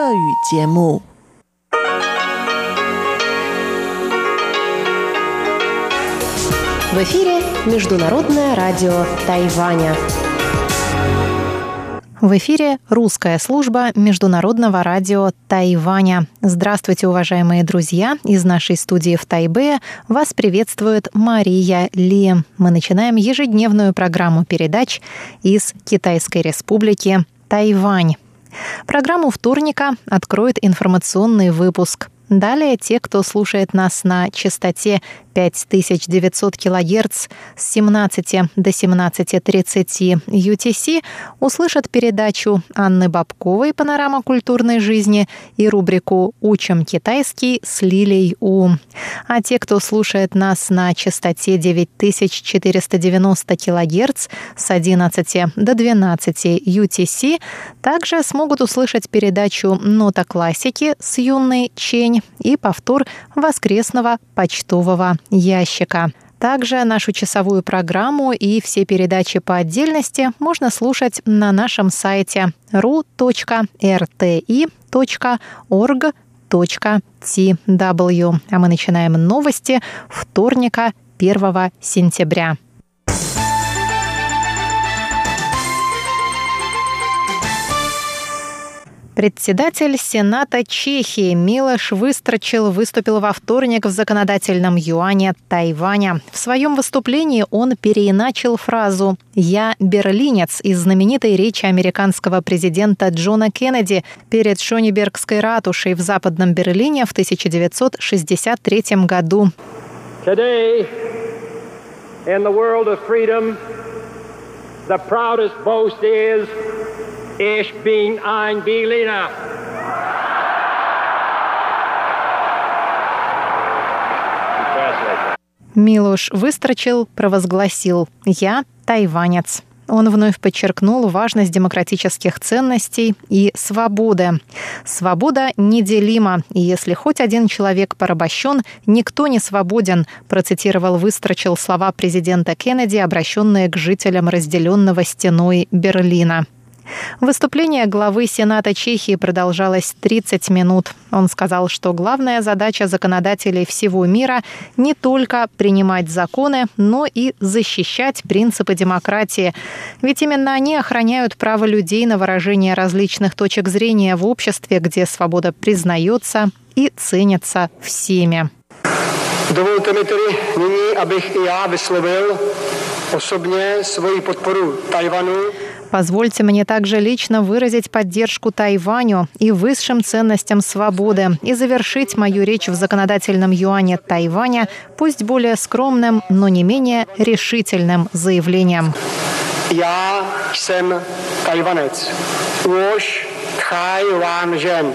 В эфире Международное радио Тайваня. В эфире русская служба Международного радио Тайваня. Здравствуйте, уважаемые друзья! Из нашей студии в Тайбе вас приветствует Мария Ли. Мы начинаем ежедневную программу передач из Китайской Республики Тайвань. Программу вторника откроет информационный выпуск. Далее те, кто слушает нас на частоте 5900 кГц с 17 до 17.30 UTC услышат передачу Анны Бабковой «Панорама культурной жизни» и рубрику «Учим китайский» с Лилей У. А те, кто слушает нас на частоте 9490 кГц с 11 до 12 UTC, также смогут услышать передачу «Нота классики» с юной Чень и повтор воскресного почтового ящика. Также нашу часовую программу и все передачи по отдельности можно слушать на нашем сайте ru.rti.org.tw. А мы начинаем новости вторника 1 сентября. Председатель Сената Чехии Милош Выстрочил выступил во вторник в законодательном юане Тайваня. В своем выступлении он переиначил фразу «Я берлинец» из знаменитой речи американского президента Джона Кеннеди перед Шонибергской ратушей в Западном Берлине в 1963 году. Ich bin ein Berliner. Милош выстрочил, провозгласил «Я тайванец». Он вновь подчеркнул важность демократических ценностей и свободы. Свобода неделима, и если хоть один человек порабощен, никто не свободен, процитировал Выстрочил слова президента Кеннеди, обращенные к жителям разделенного стеной Берлина. Выступление главы Сената Чехии продолжалось 30 минут. Он сказал, что главная задача законодателей всего мира не только принимать законы, но и защищать принципы демократии. Ведь именно они охраняют право людей на выражение различных точек зрения в обществе, где свобода признается и ценится всеми. Dovolte mi tedy nyní, abych i já vyslovil osobně svoji podporu Tajvanu Позвольте мне также лично выразить поддержку Тайваню и высшим ценностям свободы и завершить мою речь в законодательном юане Тайваня, пусть более скромным, но не менее решительным заявлением. Я jsem Tajvanec. Už Taiwan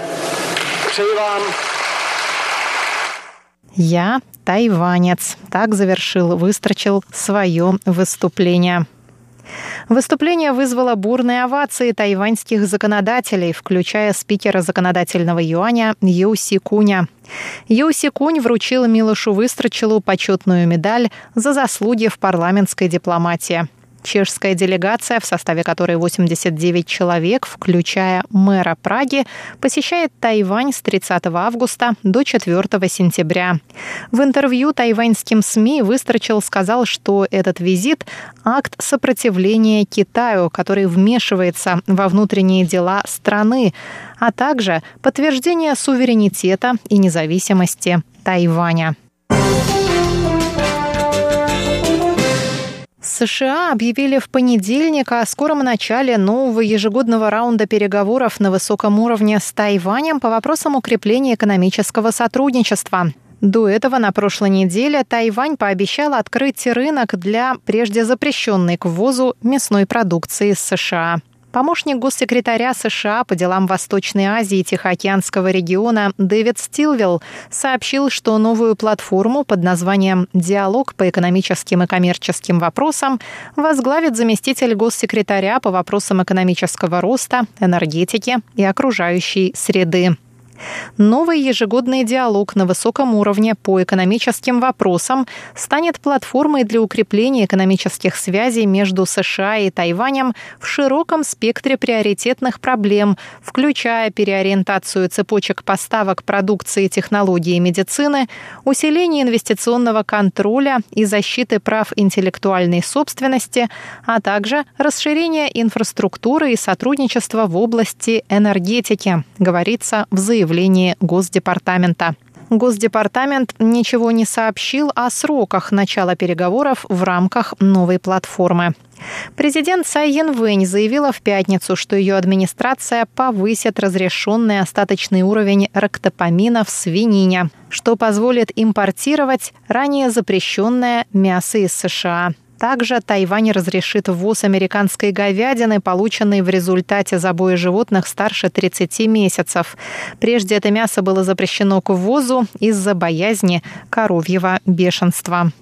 Я тайванец. Так завершил, выстрочил свое выступление. Выступление вызвало бурные овации тайваньских законодателей, включая спикера законодательного юаня Юси Куня. Юси Кунь вручил Милошу Выстрочилу почетную медаль за заслуги в парламентской дипломатии. Чешская делегация, в составе которой 89 человек, включая мэра Праги, посещает Тайвань с 30 августа до 4 сентября. В интервью тайваньским СМИ Выстрочил сказал, что этот визит – акт сопротивления Китаю, который вмешивается во внутренние дела страны, а также подтверждение суверенитета и независимости Тайваня. США объявили в понедельник о скором начале нового ежегодного раунда переговоров на высоком уровне с Тайванем по вопросам укрепления экономического сотрудничества. До этого на прошлой неделе Тайвань пообещал открыть рынок для прежде запрещенной к ввозу мясной продукции из США. Помощник госсекретаря США по делам Восточной Азии и Тихоокеанского региона Дэвид Стилвилл сообщил, что новую платформу под названием «Диалог по экономическим и коммерческим вопросам» возглавит заместитель госсекретаря по вопросам экономического роста, энергетики и окружающей среды. Новый ежегодный диалог на высоком уровне по экономическим вопросам станет платформой для укрепления экономических связей между США и Тайванем в широком спектре приоритетных проблем, включая переориентацию цепочек поставок продукции, технологий и медицины, усиление инвестиционного контроля и защиты прав интеллектуальной собственности, а также расширение инфраструктуры и сотрудничества в области энергетики, говорится в заявлении заявлении Госдепартамента. Госдепартамент ничего не сообщил о сроках начала переговоров в рамках новой платформы. Президент Цай Янвэнь заявила в пятницу, что ее администрация повысит разрешенный остаточный уровень рактопамина в свинине, что позволит импортировать ранее запрещенное мясо из США. Также Тайвань разрешит ввоз американской говядины, полученной в результате забоя животных старше 30 месяцев. Прежде это мясо было запрещено к ввозу из-за боязни коровьего бешенства.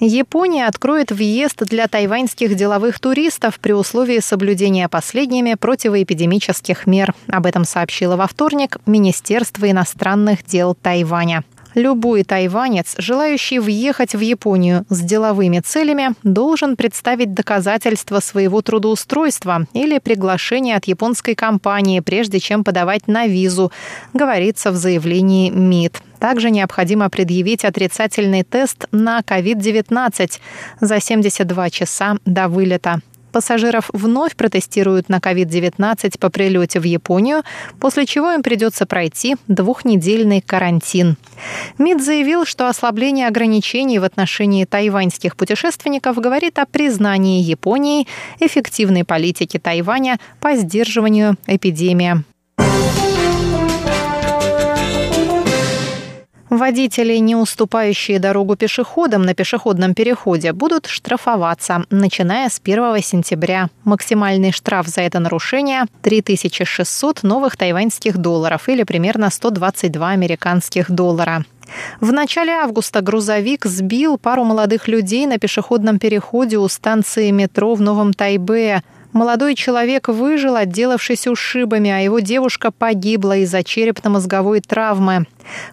Япония откроет въезд для тайваньских деловых туристов при условии соблюдения последними противоэпидемических мер. Об этом сообщило во вторник Министерство иностранных дел Тайваня. Любой тайванец, желающий въехать в Японию с деловыми целями, должен представить доказательства своего трудоустройства или приглашение от японской компании, прежде чем подавать на визу, говорится в заявлении МИД. Также необходимо предъявить отрицательный тест на COVID-19 за 72 часа до вылета. Пассажиров вновь протестируют на COVID-19 по прилете в Японию, после чего им придется пройти двухнедельный карантин. МИД заявил, что ослабление ограничений в отношении тайваньских путешественников говорит о признании Японии эффективной политики Тайваня по сдерживанию эпидемии. Водители, не уступающие дорогу пешеходам на пешеходном переходе, будут штрафоваться, начиная с 1 сентября. Максимальный штраф за это нарушение – 3600 новых тайваньских долларов или примерно 122 американских доллара. В начале августа грузовик сбил пару молодых людей на пешеходном переходе у станции метро в Новом Тайбе. Молодой человек выжил, отделавшись ушибами, а его девушка погибла из-за черепно-мозговой травмы.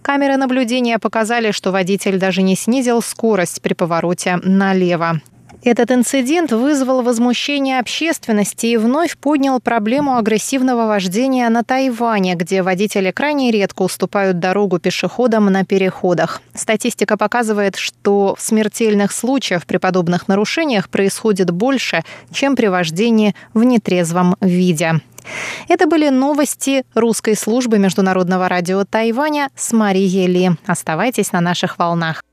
Камеры наблюдения показали, что водитель даже не снизил скорость при повороте налево. Этот инцидент вызвал возмущение общественности и вновь поднял проблему агрессивного вождения на Тайване, где водители крайне редко уступают дорогу пешеходам на переходах. Статистика показывает, что смертельных случаев при подобных нарушениях происходит больше, чем при вождении в нетрезвом виде. Это были новости русской службы Международного радио Тайваня с Марией Ли. Оставайтесь на наших волнах.